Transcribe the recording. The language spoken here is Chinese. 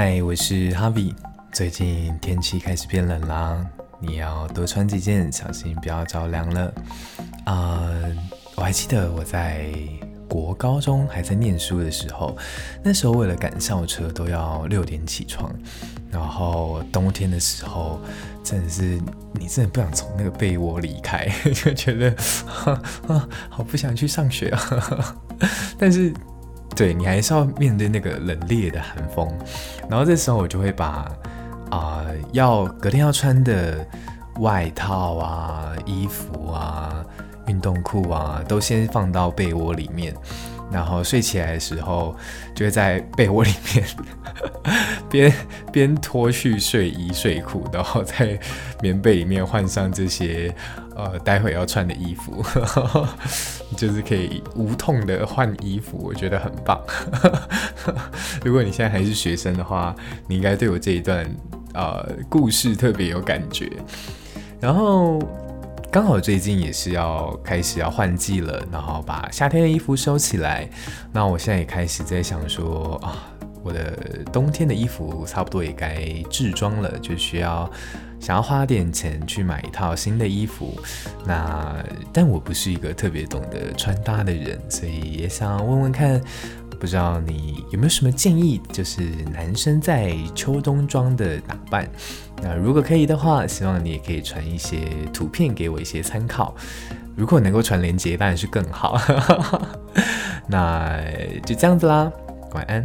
嗨，我是哈比。最近天气开始变冷啦，你要多穿几件，小心不要着凉了。啊、我还记得我在国高中还在念书的时候，那时候为了赶校车都要六点起床，然后冬天的时候真的是你真的不想从那个被窝离开，就觉得啊，好不想去上学啊。但是。对，你还是要面对那个冷冽的寒风，然后这时候我就会把啊、要隔天要穿的外套啊、衣服啊、运动裤啊都先放到被窝里面，然后睡起来的时候就会在被窝里面边 边脱去睡衣睡裤，然后在棉被里面换上这些。呃，待会要穿的衣服，就是可以无痛的换衣服，我觉得很棒。如果你现在还是学生的话，你应该对我这一段呃故事特别有感觉。然后刚好最近也是要开始要换季了，然后把夏天的衣服收起来。那我现在也开始在想说啊，我的冬天的衣服差不多也该置装了，就需要。想要花点钱去买一套新的衣服，那但我不是一个特别懂得穿搭的人，所以也想问问看，不知道你有没有什么建议？就是男生在秋冬装的打扮，那如果可以的话，希望你也可以传一些图片给我一些参考。如果能够传链接，当然是更好。那就这样子啦，晚安。